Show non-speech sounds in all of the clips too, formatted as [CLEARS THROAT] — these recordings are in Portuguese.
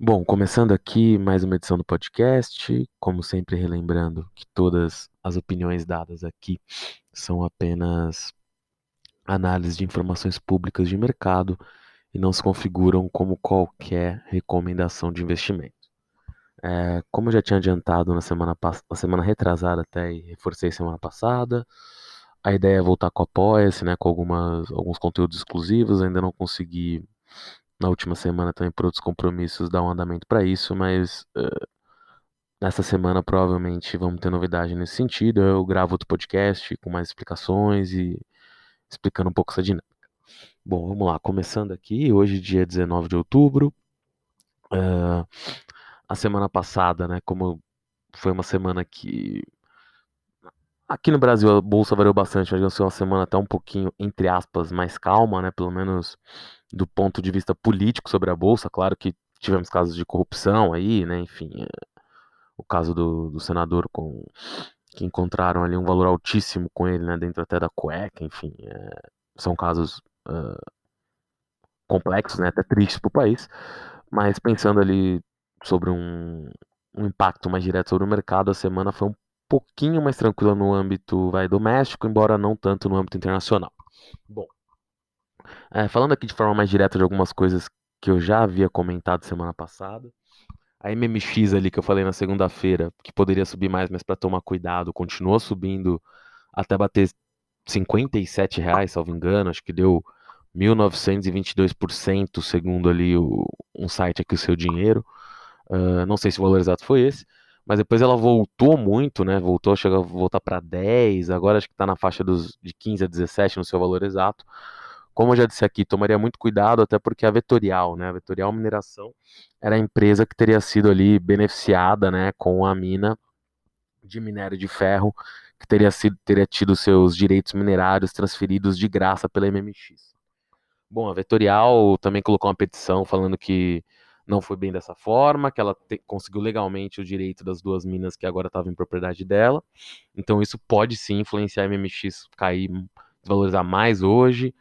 Bom, começando aqui mais uma edição do podcast, como sempre relembrando que todas as opiniões dadas aqui são apenas análise de informações públicas de mercado e não se configuram como qualquer recomendação de investimento. É, como eu já tinha adiantado na semana, na semana retrasada até e reforcei semana passada, a ideia é voltar com Apoia-se, né, com algumas, alguns conteúdos exclusivos, ainda não consegui na última semana também por outros compromissos dar um andamento para isso, mas uh, nessa semana provavelmente vamos ter novidade nesse sentido. Eu gravo outro podcast com mais explicações e explicando um pouco essa dinâmica. Bom, vamos lá, começando aqui, hoje dia 19 de outubro. Uh, a semana passada, né, como foi uma semana que Aqui no Brasil a bolsa variou bastante, mas foi uma semana até um pouquinho, entre aspas, mais calma, né? Pelo menos do ponto de vista político sobre a bolsa. Claro que tivemos casos de corrupção aí, né? Enfim, é, o caso do, do senador com que encontraram ali um valor altíssimo com ele, né? Dentro até da cueca, enfim, é, são casos uh, complexos, né? Até tristes para o país. Mas pensando ali sobre um, um impacto mais direto sobre o mercado, a semana foi um pouquinho mais tranquila no âmbito vai, doméstico, embora não tanto no âmbito internacional. Bom, é, falando aqui de forma mais direta de algumas coisas que eu já havia comentado semana passada, a MMX ali que eu falei na segunda-feira, que poderia subir mais, mas para tomar cuidado, continuou subindo até bater 57 reais, salvo engano, acho que deu 1922% segundo ali o, um site aqui o seu dinheiro. Uh, não sei se o valor exato foi esse, mas depois ela voltou muito, né? Voltou, chegou a voltar para 10, agora acho que está na faixa dos, de 15 a 17 no seu valor exato. Como eu já disse aqui, tomaria muito cuidado, até porque a Vetorial, né? A Vetorial Mineração era a empresa que teria sido ali beneficiada, né, com a mina de minério de ferro, que teria, sido, teria tido seus direitos minerários transferidos de graça pela MMX. Bom, a Vetorial também colocou uma petição falando que não foi bem dessa forma, que ela te, conseguiu legalmente o direito das duas minas que agora estavam em propriedade dela. Então isso pode sim influenciar a MMX cair, desvalorizar mais hoje.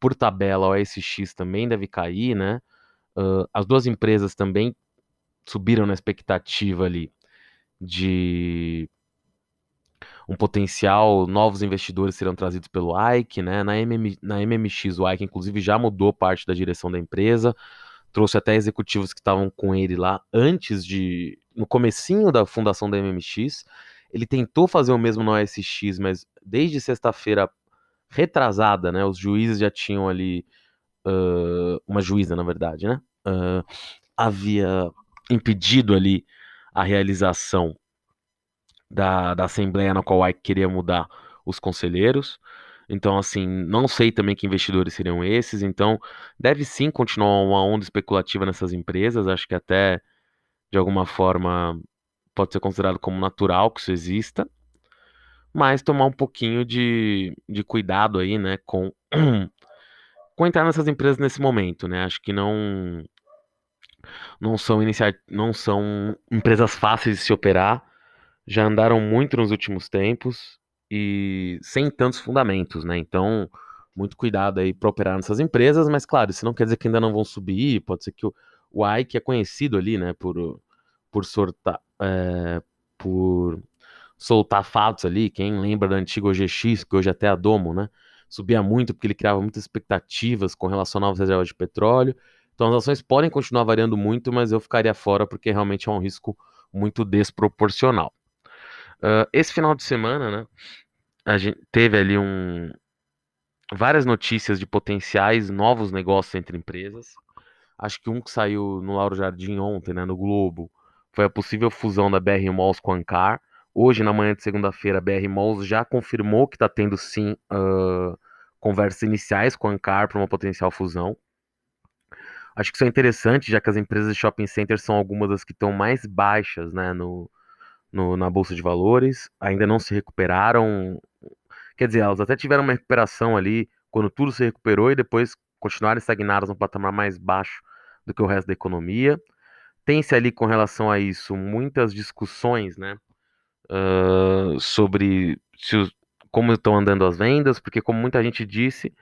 Por tabela, o OSX também deve cair, né? Uh, as duas empresas também subiram na expectativa ali de um potencial, novos investidores serão trazidos pelo Ike, né? Na, MM, na MMX, o Ike, inclusive, já mudou parte da direção da empresa trouxe até executivos que estavam com ele lá antes de no comecinho da fundação da MMX. Ele tentou fazer o mesmo no OSX, mas desde sexta-feira retrasada, né, os juízes já tinham ali uh, uma juíza, na verdade, né, uh, havia impedido ali a realização da, da assembleia na qual o Ike queria mudar os conselheiros. Então, assim, não sei também que investidores seriam esses. Então, deve sim continuar uma onda especulativa nessas empresas. Acho que até, de alguma forma, pode ser considerado como natural que isso exista. Mas tomar um pouquinho de, de cuidado aí, né, com, [CLEARS THROAT] com entrar nessas empresas nesse momento, né? Acho que não não são iniciar, não são empresas fáceis de se operar. Já andaram muito nos últimos tempos e sem tantos fundamentos, né? Então, muito cuidado aí para operar nessas empresas, mas claro, isso não quer dizer que ainda não vão subir, pode ser que o, o Ike é conhecido ali, né, por, por sortar, é, por soltar fatos ali, quem lembra da antiga OGX, que hoje até é a Domo, né, subia muito porque ele criava muitas expectativas com relação novas reservas de petróleo, então as ações podem continuar variando muito, mas eu ficaria fora porque realmente é um risco muito desproporcional. Uh, esse final de semana, né, a gente teve ali um, várias notícias de potenciais novos negócios entre empresas. Acho que um que saiu no Lauro Jardim ontem, né, no Globo, foi a possível fusão da BR Malls com a Ancar. Hoje, na manhã de segunda-feira, a BR Malls já confirmou que está tendo sim uh, conversas iniciais com a Ancar para uma potencial fusão. Acho que isso é interessante, já que as empresas de shopping center são algumas das que estão mais baixas né, no, no, na Bolsa de Valores, ainda não se recuperaram. Quer dizer, elas até tiveram uma recuperação ali quando tudo se recuperou e depois continuaram estagnadas no patamar mais baixo do que o resto da economia. Tem-se ali com relação a isso muitas discussões, né? Uh, sobre se, como estão andando as vendas, porque como muita gente disse,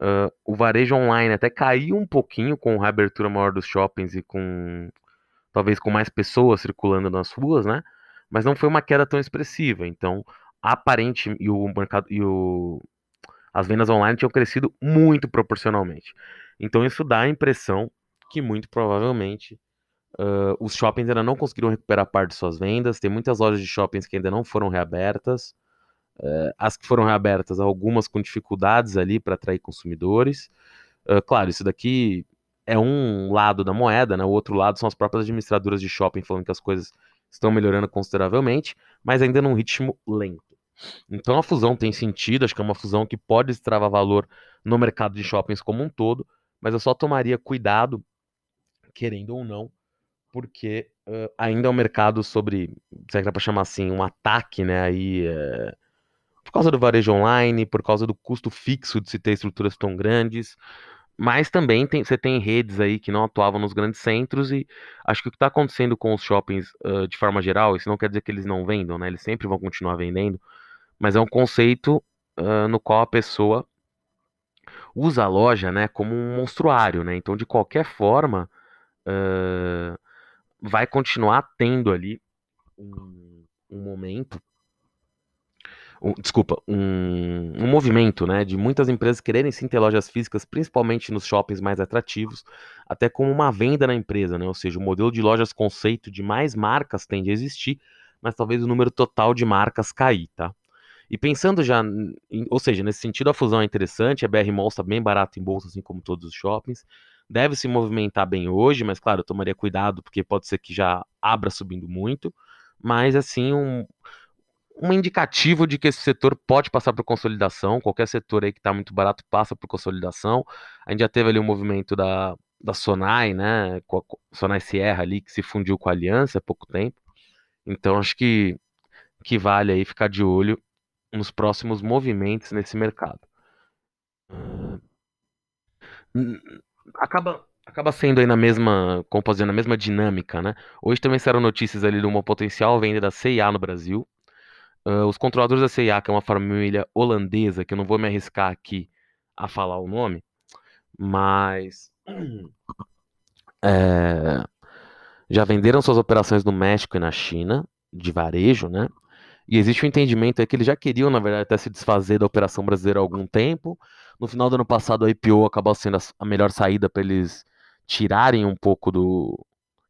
uh, o varejo online até caiu um pouquinho com a reabertura maior dos shoppings e com talvez com mais pessoas circulando nas ruas, né? Mas não foi uma queda tão expressiva. Então, aparente e o mercado e o as vendas online tinham crescido muito proporcionalmente. Então isso dá a impressão que muito provavelmente uh, os shoppings ainda não conseguiram recuperar parte de suas vendas. Tem muitas lojas de shoppings que ainda não foram reabertas. Uh, as que foram reabertas, algumas com dificuldades ali para atrair consumidores. Uh, claro, isso daqui é um lado da moeda, né? O outro lado são as próprias administradoras de shopping falando que as coisas estão melhorando consideravelmente, mas ainda num ritmo lento. Então a fusão tem sentido, acho que é uma fusão que pode extravar valor no mercado de shoppings como um todo, mas eu só tomaria cuidado, querendo ou não, porque uh, ainda é um mercado sobre, se é que dá para chamar assim, um ataque, né, aí, uh, por causa do varejo online, por causa do custo fixo de se ter estruturas tão grandes, mas também tem, você tem redes aí que não atuavam nos grandes centros e acho que o que está acontecendo com os shoppings uh, de forma geral, isso não quer dizer que eles não vendam, né? Eles sempre vão continuar vendendo, mas é um conceito no qual a pessoa usa a loja né, como um monstruário. Né? Então, de qualquer forma, uh, vai continuar tendo ali um, um momento. Um, desculpa, um, um, movimento né, de muitas empresas quererem sim ter lojas físicas, principalmente nos shoppings mais atrativos, até como uma venda na empresa, né? ou seja, o modelo de lojas conceito de mais marcas tende a existir, mas talvez o número total de marcas cair, tá? E pensando já, ou seja, nesse sentido a fusão é interessante, a BR Mall está bem barato em bolsa, assim como todos os shoppings. Deve se movimentar bem hoje, mas claro, eu tomaria cuidado, porque pode ser que já abra subindo muito. Mas assim, um, um indicativo de que esse setor pode passar por consolidação. Qualquer setor aí que está muito barato passa por consolidação. A gente já teve ali um movimento da, da Sonai, né? Sonai Sierra ali, que se fundiu com a Aliança há pouco tempo. Então acho que, que vale aí ficar de olho nos próximos movimentos nesse mercado. Acaba, acaba sendo aí na mesma, composição, na mesma dinâmica, né? Hoje também saíram notícias ali de uma potencial venda da CIA no Brasil. Uh, os controladores da CIA, que é uma família holandesa, que eu não vou me arriscar aqui a falar o nome, mas é, [CLEARS THROAT] já venderam suas operações no México e na China, de varejo, né? E existe um entendimento aí que eles já queriam, na verdade, até se desfazer da operação brasileira há algum tempo. No final do ano passado, a IPO acabou sendo a melhor saída para eles tirarem um pouco do.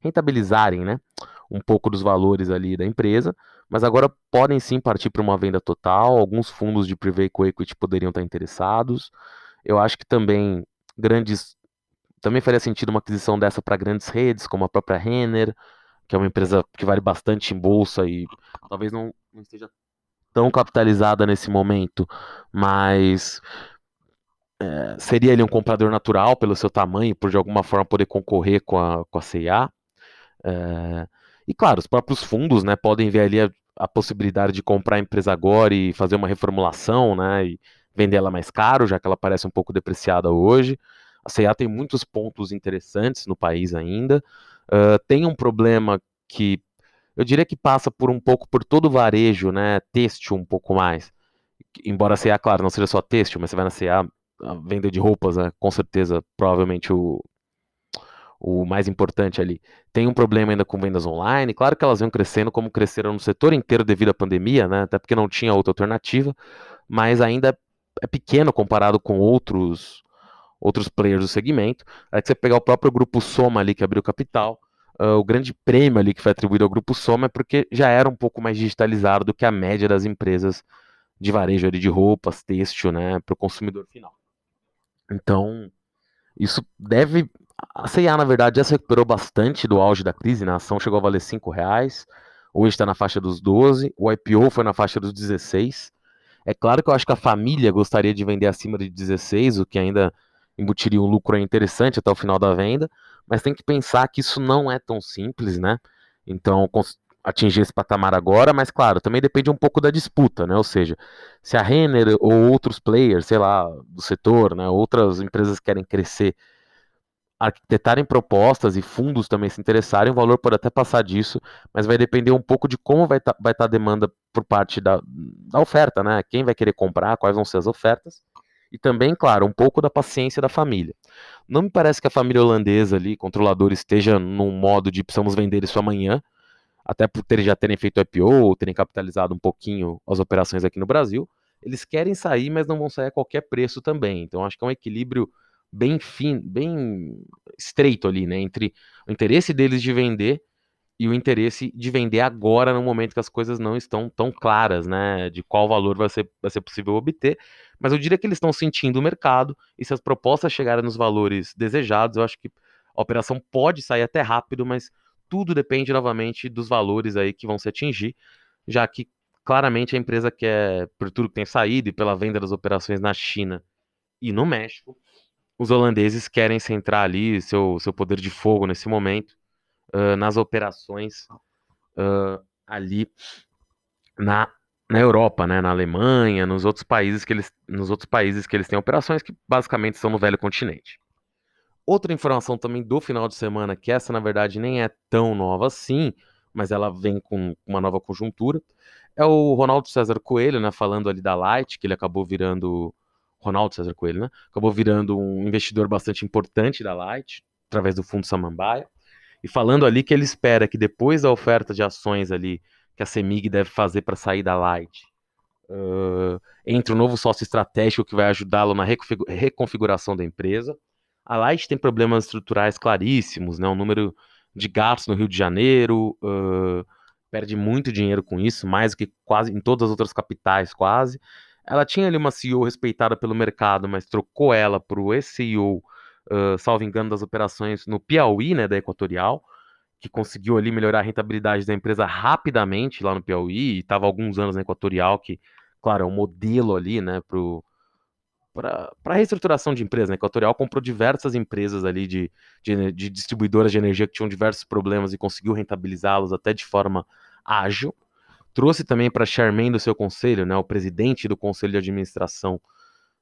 rentabilizarem, né? Um pouco dos valores ali da empresa. Mas agora podem sim partir para uma venda total. Alguns fundos de private equity poderiam estar interessados. Eu acho que também grandes. Também faria sentido uma aquisição dessa para grandes redes, como a própria Renner, que é uma empresa que vale bastante em bolsa e talvez não, não esteja tão capitalizada nesse momento, mas é, seria ele um comprador natural pelo seu tamanho, por de alguma forma poder concorrer com a, com a. É, e claro, os próprios fundos né, podem ver ali a, a, possibilidade de comprar a empresa agora e fazer uma reformulação né, e vender ela mais caro, já que ela parece um pouco depreciada hoje. A CIA tem muitos pontos interessantes no país ainda. Uh, tem um problema que eu diria que passa por um pouco por todo o varejo, né? Têxtil um pouco mais. Embora a CA, claro, não seja só têxtil, mas você vai na CA, a venda de roupas, né? com certeza, provavelmente o, o mais importante ali. Tem um problema ainda com vendas online. Claro que elas vêm crescendo como cresceram no setor inteiro devido à pandemia, né? Até porque não tinha outra alternativa, mas ainda é pequeno comparado com outros outros players do segmento. Aí que você pegar o próprio grupo Soma ali que abriu capital, uh, o grande prêmio ali que foi atribuído ao grupo Soma é porque já era um pouco mais digitalizado do que a média das empresas de varejo ali de roupas, têxtil, né, para o consumidor final. Então, isso deve. A CIA, na verdade, já se recuperou bastante do auge da crise, né? A ação chegou a valer 5 reais, hoje está na faixa dos 12, o IPO foi na faixa dos 16. É claro que eu acho que a família gostaria de vender acima de 16, o que ainda embutiria um lucro interessante até o final da venda, mas tem que pensar que isso não é tão simples, né? Então, atingir esse patamar agora, mas claro, também depende um pouco da disputa, né? Ou seja, se a Renner ou outros players, sei lá, do setor, né, outras empresas querem crescer, arquitetarem propostas e fundos também se interessarem, o valor pode até passar disso, mas vai depender um pouco de como vai estar tá, tá a demanda por parte da, da oferta, né? Quem vai querer comprar, quais vão ser as ofertas. e também, claro, um pouco da paciência da família. Não me parece que a família holandesa ali, controlador, esteja num modo de precisamos vender isso amanhã, até por ter, já terem feito IPO, ou terem capitalizado um pouquinho as operações aqui no Brasil. Eles querem sair, mas não vão sair a qualquer preço também. Então acho que é um equilíbrio bem fino, bem estreito ali, né, entre o interesse deles de vender e o interesse de vender agora no momento que as coisas não estão tão claras, né, de qual valor vai ser, vai ser possível obter. Mas eu diria que eles estão sentindo o mercado e se as propostas chegarem nos valores desejados, eu acho que a operação pode sair até rápido, mas tudo depende novamente dos valores aí que vão se atingir, já que claramente a empresa quer, por tudo que tem saído e pela venda das operações na China e no México, os holandeses querem centrar ali seu, seu poder de fogo nesse momento uh, nas operações uh, ali na, na Europa, né, na Alemanha, nos outros países que eles, nos outros países que eles têm operações que basicamente são no velho continente. Outra informação também do final de semana, que essa na verdade nem é tão nova assim, mas ela vem com uma nova conjuntura, é o Ronaldo César Coelho, né, falando ali da Light, que ele acabou virando Ronaldo César Coelho, né? Acabou virando um investidor bastante importante da Light, através do fundo Samambaia e falando ali que ele espera que depois da oferta de ações ali que a Semig deve fazer para sair da Light, uh, entre um novo sócio estratégico que vai ajudá-lo na reconfiguração da empresa. A Light tem problemas estruturais claríssimos, né? Um número de gastos no Rio de Janeiro, uh, perde muito dinheiro com isso, mais do que quase em todas as outras capitais, quase. Ela tinha ali uma CEO respeitada pelo mercado, mas trocou ela para o ex-CEO uh, salvo engano, das operações no Piauí, né, da Equatorial, que conseguiu ali melhorar a rentabilidade da empresa rapidamente lá no Piauí, e estava alguns anos na Equatorial, que, claro, é um modelo ali, né, para a reestruturação de empresas. Né? A Equatorial comprou diversas empresas ali de, de, de distribuidoras de energia que tinham diversos problemas e conseguiu rentabilizá-los até de forma ágil. Trouxe também para chairman do seu conselho, né, o presidente do conselho de administração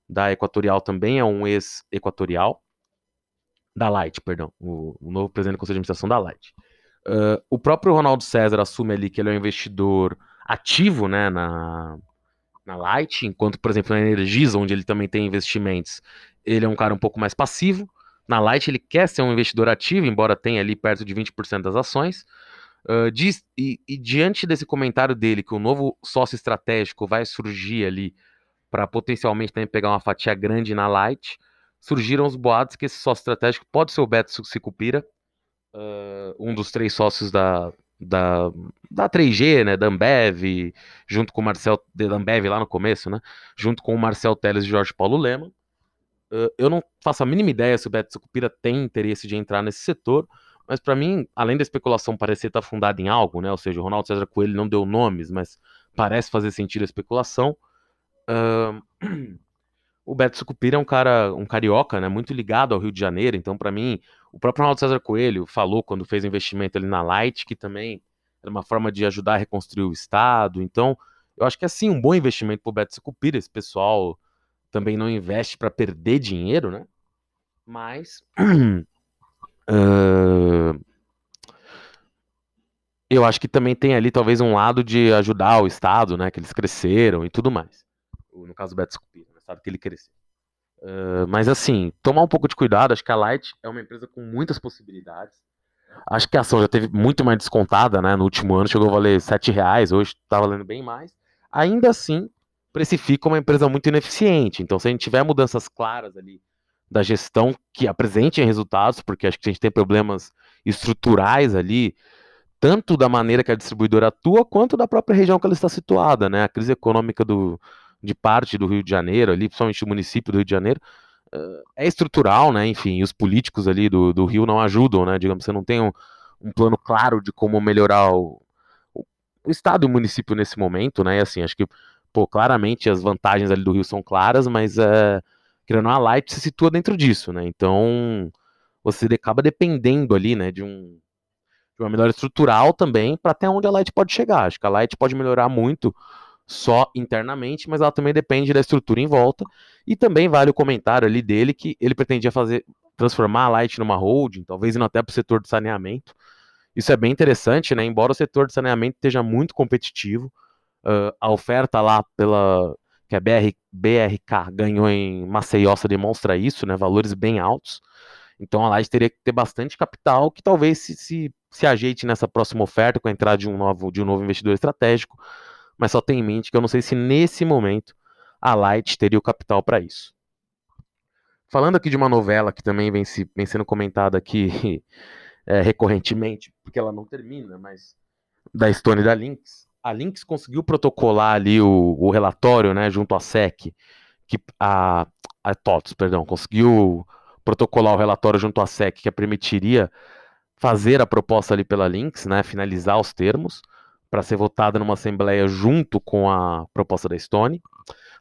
da Equatorial também é um ex-equatorial da Light, perdão, o, o, novo presidente do Conselho de Administração da Light. Uh, o próprio Ronaldo César assume ali que ele é um investidor ativo né, na, na Light, enquanto, por exemplo, na Energisa, onde ele também tem investimentos, ele é um cara um pouco mais passivo. Na Light ele quer ser um investidor ativo, embora tenha ali perto de 20% das ações. Uh, diz, e, e, diante desse comentário dele, que o novo sócio estratégico vai surgir ali para potencialmente também pegar uma fatia grande na Light, surgiram os boatos que esse sócio estratégico pode ser o Beto Sicupira, uh, um dos três sócios da, da, da 3G, né, da Ambev, junto com o Marcel, da Ambev lá no começo, né, junto com o Marcel Teles e Jorge Paulo Lema. Eu não faço a mínima ideia se o Beto Sicupira tem interesse de entrar nesse setor, mas para mim, além da especulação parecer estar fundada em algo, né, ou seja, o Ronaldo César Coelho não deu nomes, mas parece fazer sentido a especulação, uh, [CLEARS THROAT] o Beto Sucupira é um cara, um carioca, né, muito ligado ao Rio de Janeiro, então para mim, o próprio Ronaldo César Coelho falou quando fez o investimento ali na Light, que também era uma forma de ajudar a reconstruir o estado, então eu acho que é sim um bom investimento pro Beto Sucupira, esse pessoal também não investe para perder dinheiro, né, mas uh, [CLEARS THROAT] eu acho que também tem ali talvez um lado de ajudar o estado, né, que eles cresceram e tudo mais, no caso do Beto Sucupira sabe que ele cresceu. Uh, mas assim, tomar um pouco de cuidado, acho que a Light é uma empresa com muitas possibilidades. Acho que a ação já teve muito mais descontada, né? No último ano chegou a valer 7 reais, hoje está valendo bem mais. Ainda assim, precifica uma empresa muito ineficiente. Então, se a gente tiver mudanças claras ali da gestão que apresentem resultados, porque acho que a gente tem problemas estruturais ali, tanto da maneira que a distribuidora atua, quanto da própria região que ela está situada, né? A crise econômica do, de parte do Rio de Janeiro, ali, principalmente o município do Rio de Janeiro, uh, é estrutural, né? Enfim, os políticos ali do, do Rio não ajudam, né? Digamos, você não tem um, um plano claro de como melhorar o, o, estado e o município nesse momento, né? E assim, acho que, pô, claramente as vantagens ali do Rio são claras, mas uh, querendo a Light se situa dentro disso, né? Então, você acaba dependendo ali, né, de um de uma melhora estrutural também para até onde a Light pode chegar. Acho que a Light pode melhorar muito só internamente, mas ela também depende da estrutura em volta. E também vale o comentário ali dele que ele pretendia fazer transformar a Light numa holding, talvez indo até para o setor de saneamento. Isso é bem interessante, né? Embora o setor de saneamento esteja muito competitivo, uh, a oferta lá pela que a BR, BRK ganhou em Maceió demonstra isso, né? Valores bem altos. Então a Light teria que ter bastante capital que talvez se, se, se ajeite nessa próxima oferta com a entrada de um novo, de um novo investidor estratégico. Mas só tem em mente que eu não sei se nesse momento a Light teria o capital para isso. Falando aqui de uma novela que também vem, se, vem sendo comentada aqui [LAUGHS] é, recorrentemente, porque ela não termina, mas da Stone e da Lynx. A Lynx conseguiu protocolar ali o, o relatório, né, junto à SEC, que a, a TOTS, perdão, conseguiu protocolar o relatório junto à SEC que permitiria fazer a proposta ali pela Lynx, né, finalizar os termos para ser votada numa assembleia junto com a proposta da Stone.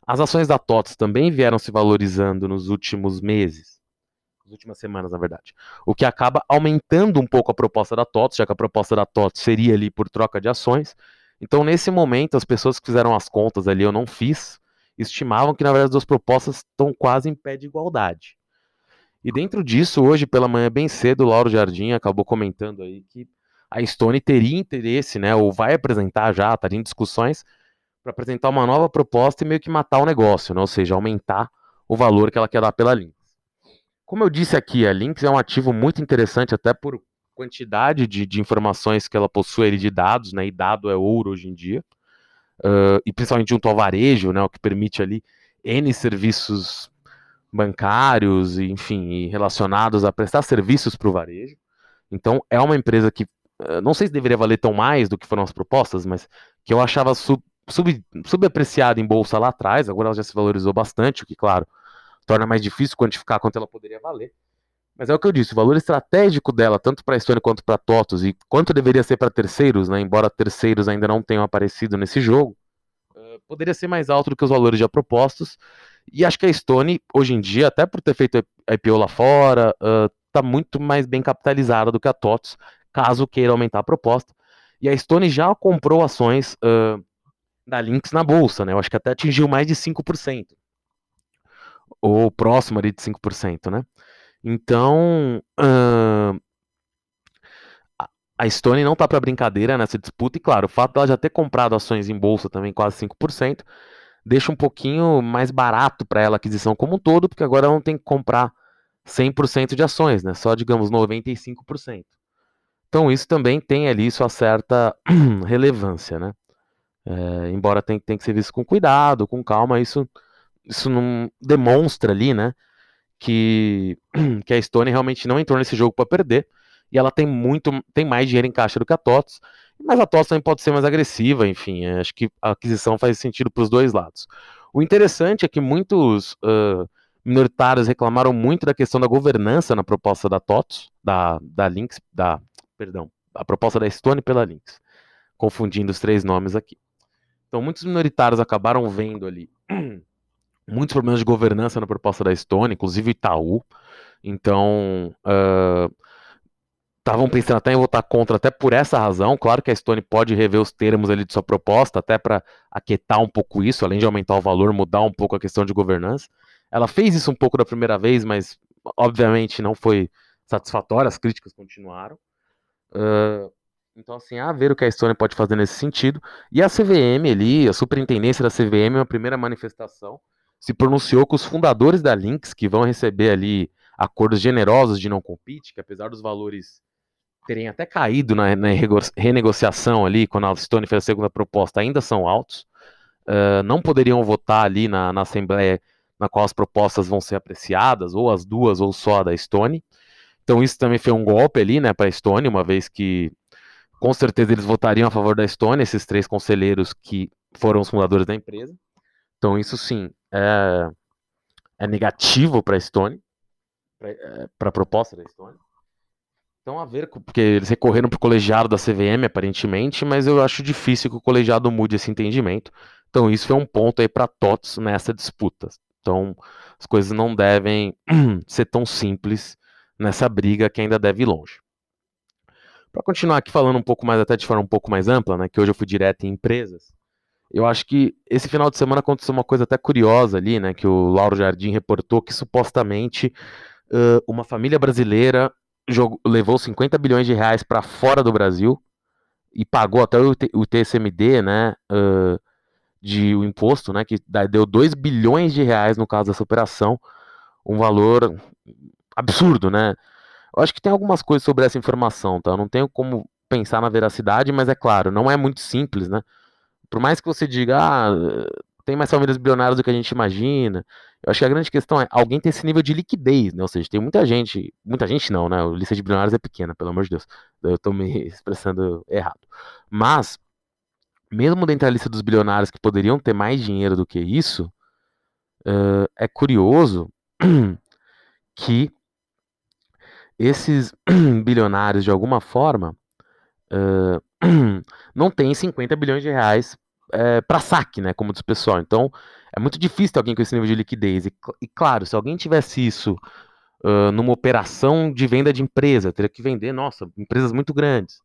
As ações da TOTS também vieram se valorizando nos últimos meses, nas últimas semanas, na verdade. O que acaba aumentando um pouco a proposta da TOTS, já que a proposta da TOTS seria ali por troca de ações. Então, nesse momento, as pessoas que fizeram as contas ali, eu não fiz, estimavam que, na verdade, as duas propostas estão quase em pé de igualdade. E dentro disso, hoje pela manhã, bem cedo, o Lauro Jardim acabou comentando aí que a Stone teria interesse, né, ou vai apresentar já, estaria em discussões, para apresentar uma nova proposta e meio que matar o negócio, né? ou seja, aumentar o valor que ela quer dar pela Lynx. Como eu disse aqui, a Lynx é um ativo muito interessante, até por quantidade de, de informações que ela possui de dados, né? e dado é ouro hoje em dia, uh, e principalmente junto ao varejo, né? o que permite ali N serviços bancários, enfim, relacionados a prestar serviços para o varejo. Então, é uma empresa que, não sei se deveria valer tão mais do que foram as propostas, mas que eu achava su sub, subapreciada em bolsa lá atrás, agora ela já se valorizou bastante, o que, claro, torna mais difícil quantificar quanto ela poderia valer. Mas é o que eu disse, o valor estratégico dela, tanto para a Estônia quanto para a TOTUS, e quanto deveria ser para terceiros, né, embora terceiros ainda não tenham aparecido nesse jogo, uh, poderia ser mais alto do que os valores já propostos. E acho que a Stone, hoje em dia, até por ter feito a IPO lá fora, está uh, muito mais bem capitalizada do que a TOTUS, caso queira aumentar a proposta. E a Stone já comprou ações uh, da Lynx na bolsa, né? Eu acho que até atingiu mais de 5%. Ou próximo ali de 5%, né? Então, uh, a Stone não tá para brincadeira nessa disputa, e claro, o fato dela já ter comprado ações em bolsa também, quase 5%, deixa um pouquinho mais barato para ela a aquisição como um todo, porque agora ela não tem que comprar 100% de ações, né? Só, digamos, 95%. Então, isso também tem ali sua certa [CLEARS THROAT] relevância, né? É, embora tenha, que ser visto com cuidado, com calma, isso, isso não demonstra ali, né, que, [CLEARS THROAT] que a Stone realmente não entrou nesse jogo para perder, e ela tem muito, tem mais dinheiro em caixa do que a TOTS, mas a TOTS também pode ser mais agressiva, enfim, é, acho que a aquisição faz sentido para os dois lados. O interessante é que muitos uh, minoritários reclamaram muito da questão da governança na proposta da TOTS, da, da Lynx, da, perdão, a proposta da Stone pela Lynx, confundindo os três nomes aqui. Então, muitos minoritários acabaram vendo ali [CLEARS THROAT] muitos problemas de governança na proposta da Estônia, inclusive Itaú. Então, estavam uh, pensando até em votar contra, até por essa razão. Claro que a Estônia pode rever os termos ali de sua proposta, até para aquietar um pouco isso, além de aumentar o valor, mudar um pouco a questão de governança. Ela fez isso um pouco da primeira vez, mas obviamente não foi satisfatória, as críticas continuaram. Então, assim, a ver o que a Estônia pode fazer nesse sentido. E a CVM ali, a superintendência da CVM, uma primeira manifestação, se pronunciou com os fundadores da Lynx, que vão receber ali acordos generosos de não compete, que apesar dos valores terem até caído na, na renegociação ali, quando a Estônia fez a segunda proposta, ainda são altos, uh, não poderiam votar ali na, na Assembleia na qual as propostas vão ser apreciadas, ou as duas, ou só a da Estônia. Então isso também foi um golpe ali, né, para a Estônia, uma vez que com certeza eles votariam a favor da Estônia, esses três conselheiros que foram os fundadores da empresa. Então, isso sim é, é negativo para a Estônia, para é, a proposta da Estônia. Então, a ver, porque eles recorreram para o colegiado da CVM, aparentemente, mas eu acho difícil que o colegiado mude esse entendimento. Então, isso foi um ponto aí para TOTS nessa disputa. Então, as coisas não devem [CLEARS THROAT] ser tão simples nessa briga que ainda deve ir longe. Para continuar aqui falando um pouco mais, até de forma um pouco mais ampla, né, que hoje eu fui direto em empresas, eu acho que esse final de semana aconteceu uma coisa até curiosa ali, né, que o Lauro Jardim reportou que supostamente uh, uma família brasileira jogou, levou 50 bilhões de reais para fora do Brasil e pagou até o, o TSMD, né, uh, de o imposto, né, que deu 2 bilhões de reais no caso dessa operação, um valor absurdo, né? Eu acho que tem algumas coisas sobre essa informação, tá? Eu não tenho como pensar na veracidade, mas é claro, não é muito simples, né? Por mais que você diga, ah, tem mais famílias bilionárias do que a gente imagina, eu acho que a grande questão é alguém ter esse nível de liquidez, né? Ou seja, tem muita gente, muita gente não, né? A lista de bilionários é pequena, pelo amor de Deus. Eu tô me [LAUGHS] expressando errado. Mas, mesmo dentro da lista dos bilionários que poderiam ter mais dinheiro do que isso, uh, é curioso [CLEARS THROAT] que esses [CLEARS THROAT] bilionários, de alguma forma, uh, [CLEARS THROAT] não têm 50 bilhões de reais é, para saque, né, como diz o pessoal. Então, é muito difícil ter alguém com esse nível de liquidez. E, e claro, se alguém tivesse isso uh, numa operação de venda de empresa, teria que vender, nossa, empresas muito grandes.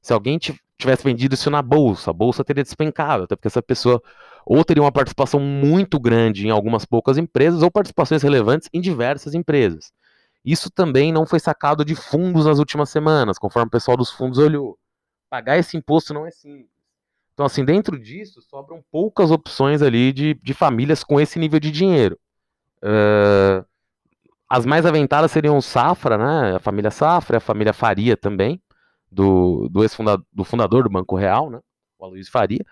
Se alguém tivesse vendido isso na bolsa, a bolsa teria despencado, até porque essa pessoa ou teria uma participação muito grande em algumas poucas empresas, ou participações relevantes em diversas empresas. Isso também não foi sacado de fundos nas últimas semanas, conforme o pessoal dos fundos olhou. Pagar esse imposto não é simples. Então, assim, dentro disso, sobram poucas opções ali de, de famílias com esse nível de dinheiro. Uh, as mais aventadas seriam o Safra, né? A família Safra, a família Faria também, do, do ex-fundador do fundador do Banco Real, né? O Aloysio Faria.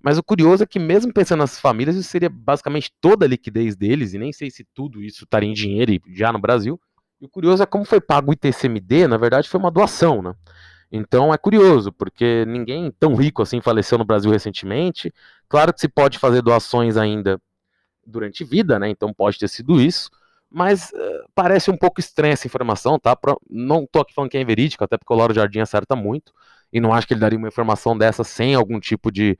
Mas o curioso é que, mesmo pensando nas famílias, isso seria basicamente toda a liquidez deles, e nem sei se tudo isso estaria em dinheiro já no Brasil. E o curioso é como foi pago o ITCMD, na verdade foi uma doação, né? Então é curioso, porque ninguém tão rico assim faleceu no Brasil recentemente. Claro que se pode fazer doações ainda durante vida, né? Então pode ter sido isso. Mas uh, parece um pouco estranha essa informação, tá? Pro, não tô aqui falando que é verídico, até porque o Lauro Jardim acerta muito. E não acho que ele daria uma informação dessa sem algum tipo de,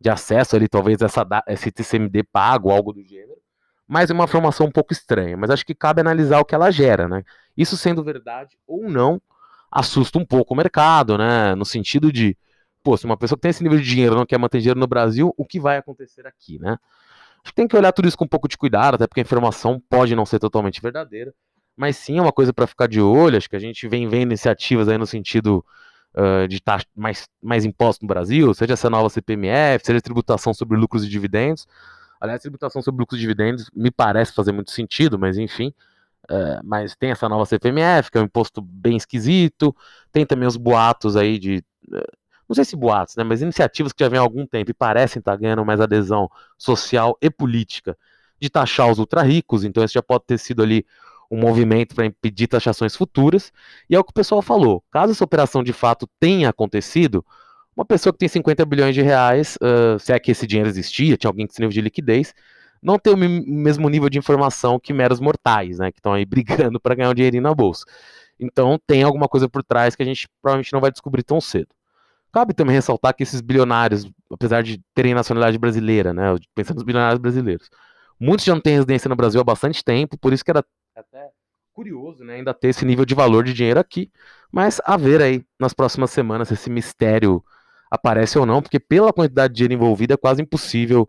de acesso ali, talvez essa, esse TCMD pago, algo do gênero mas é uma informação um pouco estranha. Mas acho que cabe analisar o que ela gera, né? Isso sendo verdade ou não, assusta um pouco o mercado, né? No sentido de, pô, se uma pessoa que tem esse nível de dinheiro não quer manter dinheiro no Brasil, o que vai acontecer aqui, né? Acho que tem que olhar tudo isso com um pouco de cuidado, até porque a informação pode não ser totalmente verdadeira, mas sim é uma coisa para ficar de olho. Acho que a gente vem vendo iniciativas aí no sentido uh, de estar mais, mais imposto no Brasil, seja essa nova CPMF, seja tributação sobre lucros e dividendos. Aliás, tributação sobre lucros e dividendos me parece fazer muito sentido, mas enfim. É, mas tem essa nova CPMF, que é um imposto bem esquisito. Tem também os boatos aí de. É, não sei se boatos, né? Mas iniciativas que já vêm há algum tempo e parecem estar ganhando mais adesão social e política de taxar os ultra ricos. Então, esse já pode ter sido ali um movimento para impedir taxações futuras. E é o que o pessoal falou. Caso essa operação de fato tenha acontecido, uma pessoa que tem 50 bilhões de reais, uh, se é que esse dinheiro existia, tinha alguém com esse nível de liquidez, não tem o mesmo nível de informação que meros mortais, né? Que estão aí [LAUGHS] brigando para ganhar um dinheirinho na bolsa. Então tem alguma coisa por trás que a gente provavelmente não vai descobrir tão cedo. Cabe também ressaltar que esses bilionários, apesar de terem nacionalidade brasileira, né? Pensando nos bilionários brasileiros, muitos já não têm residência no Brasil há bastante tempo, por isso que era até curioso, né? Ainda ter esse nível de valor de dinheiro aqui. Mas a ver aí nas próximas semanas esse mistério aparece ou não, porque pela quantidade de dinheiro envolvido é quase impossível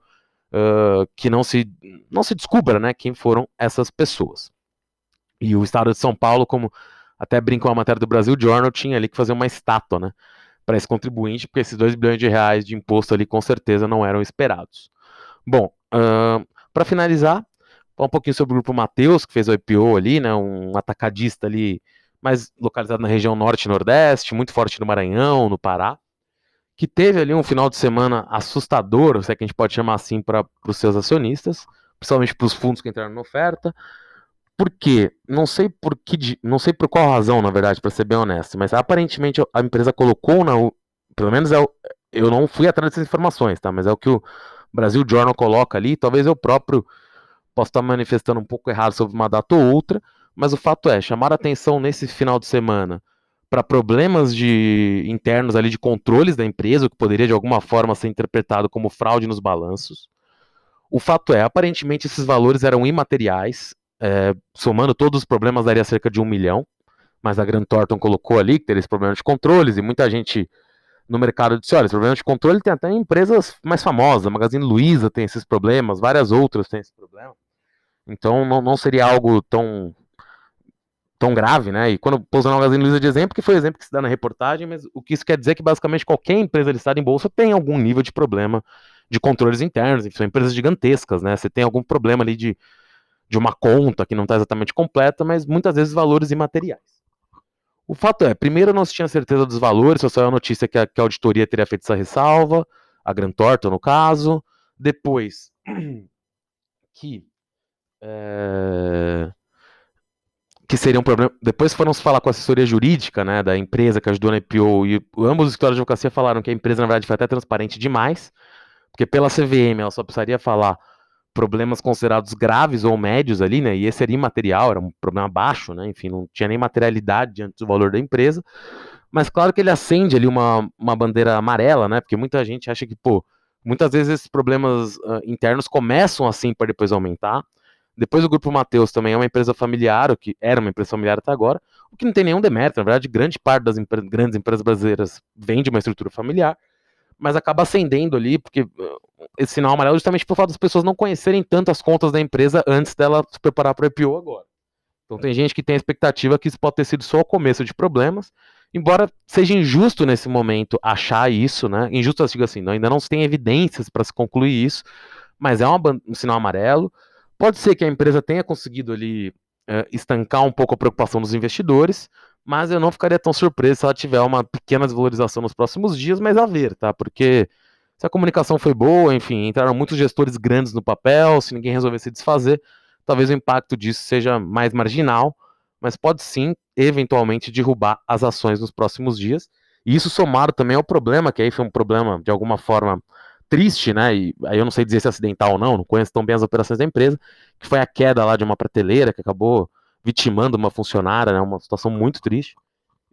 uh, que não se, não se descubra né, quem foram essas pessoas. E o Estado de São Paulo, como até brincou a matéria do Brasil Journal, tinha ali que fazer uma estátua né, para esse contribuinte, porque esses 2 bilhões de reais de imposto ali com certeza não eram esperados. Bom, uh, para finalizar, falar um pouquinho sobre o grupo Mateus, que fez o IPO ali, né, um atacadista ali mais localizado na região norte e nordeste, muito forte no Maranhão, no Pará que teve ali um final de semana assustador, se é que a gente pode chamar assim, para os seus acionistas, principalmente para os fundos que entraram na oferta. Por quê? Não sei por que, não sei por qual razão, na verdade, para ser bem honesto, mas aparentemente a empresa colocou na, pelo menos é, eu não fui atrás dessas informações, tá? Mas é o que o Brasil Journal coloca ali. Talvez eu próprio possa estar manifestando um pouco errado sobre uma data ou outra, mas o fato é chamar a atenção nesse final de semana para problemas de internos ali de controles da empresa, o que poderia de alguma forma ser interpretado como fraude nos balanços. O fato é, aparentemente esses valores eram imateriais, é, somando todos os problemas daria cerca de um milhão, mas a Grant Thornton colocou ali que teria esse problema de controles e muita gente no mercado disse, olha, esse problema de controle tem até empresas mais famosas, a Magazine Luiza tem esses problemas, várias outras têm esse problema. Então não, não seria algo tão tão grave, né? E quando pôs o Magazine Luiza de exemplo, que foi o exemplo que se dá na reportagem, mas o que isso quer dizer é que basicamente qualquer empresa listada em bolsa tem algum nível de problema de controles internos, são empresas gigantescas, né? Você tem algum problema ali de, de uma conta que não está exatamente completa, mas muitas vezes valores imateriais. O fato é, primeiro não se tinha certeza dos valores, só saiu a notícia que a, que a auditoria teria feito essa ressalva, a Gran Torto no caso. Depois, [CLEARS THROAT] que é, que seria um problema. Depois foram se falar com a assessoria jurídica, né, da empresa que ajudou na IPO, e ambos os escritórios de advocacia falaram que a empresa, na verdade, foi até transparente demais, porque pela CVM ela só precisaria falar problemas considerados graves ou médios ali, né, e esse era imaterial, era um problema baixo, né, enfim, não tinha nem materialidade diante do valor da empresa, mas claro que ele acende ali uma, uma bandeira amarela, né, porque muita gente acha que, pô, muitas vezes esses problemas uh, internos começam assim para depois aumentar, depois o Grupo Mateus também é uma empresa familiar, o que era uma empresa familiar até agora, o que não tem nenhum demérito. Na verdade, grande parte das grandes empresas brasileiras vem de uma estrutura familiar, mas acaba ascendendo ali, porque uh, esse sinal amarelo é justamente por fato das pessoas não conhecerem tanto as contas da empresa antes dela se preparar para o IPO agora. Então tem gente que tem a expectativa que isso pode ter sido só o começo de problemas, embora seja injusto nesse momento achar isso, né? Injusto, eu digo assim, ainda não se tem evidências para se concluir isso, mas é uma, um sinal amarelo. Pode ser que a empresa tenha conseguido ali é, estancar um pouco a preocupação dos investidores, mas eu não ficaria tão surpreso se ela tiver uma pequena desvalorização nos próximos dias, mas a ver, tá? Porque se a comunicação foi boa, enfim, entraram muitos gestores grandes no papel, se ninguém resolver se desfazer, talvez o impacto disso seja mais marginal, mas pode sim, eventualmente, derrubar as ações nos próximos dias. E isso somado também ao problema, que aí foi um problema, de alguma forma, triste, né? E aí eu não sei dizer se é acidental ou não, não conheço tão bem as operações da empresa, que foi a queda lá de uma prateleira que acabou vitimando uma funcionária, né? Uma situação muito triste.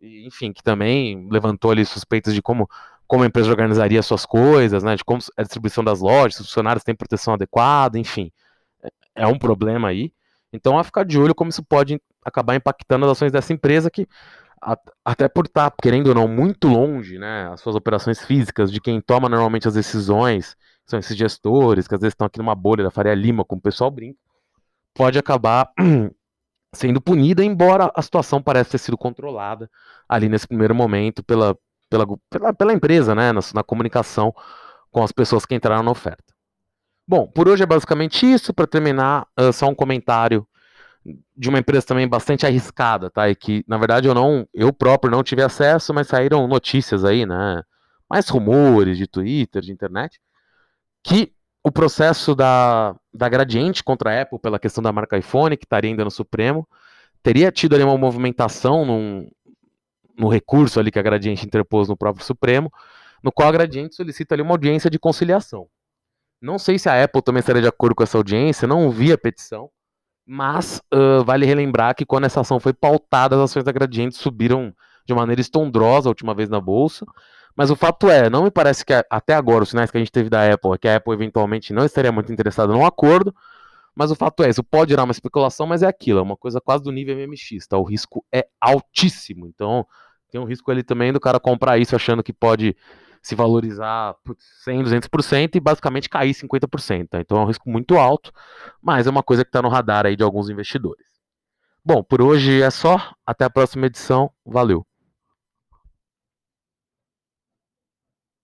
E, enfim, que também levantou ali suspeitas de como, como a empresa organizaria suas coisas, né? De como a distribuição das lojas, os funcionários têm proteção adequada, enfim. É, é um problema aí. Então, a ficar de olho como isso pode acabar impactando as ações dessa empresa que até por estar, tá, querendo ou não, muito longe, né, as suas operações físicas, de quem toma normalmente as decisões, são esses gestores, que às vezes estão aqui numa bolha da Faria Lima, como o pessoal brinca, pode acabar [CLEARS THROAT] sendo punida, embora a situação pareça ter sido controlada ali nesse primeiro momento pela, pela, pela, pela empresa, né, na, na comunicação com as pessoas que entraram na oferta. Bom, por hoje é basicamente isso. Para terminar, uh, só um comentário de uma empresa também bastante arriscada, tá? E que, na verdade, eu não, eu próprio não tive acesso, mas saíram notícias aí, né? Mais rumores de Twitter, de internet, que o processo da, da Gradiente contra a Apple pela questão da marca iPhone, que estaria ainda no Supremo, teria tido ali uma movimentação num, no recurso ali que a Gradiente interpôs no próprio Supremo, no qual a Gradiente solicita ali uma audiência de conciliação. Não sei se a Apple também estaria de acordo com essa audiência, não vi a petição, mas uh, vale relembrar que quando essa ação foi pautada, as ações da Gradiente subiram de maneira estondrosa a última vez na bolsa. Mas o fato é, não me parece que até agora os sinais que a gente teve da Apple é que a Apple eventualmente não estaria muito interessada num acordo. Mas o fato é, isso pode gerar uma especulação, mas é aquilo, é uma coisa quase do nível MMX, tá? O risco é altíssimo. Então, tem um risco ali também do cara comprar isso achando que pode se valorizar 100, 200% e basicamente cair 50%. Tá? Então é um risco muito alto, mas é uma coisa que está no radar aí de alguns investidores. Bom, por hoje é só. Até a próxima edição. Valeu!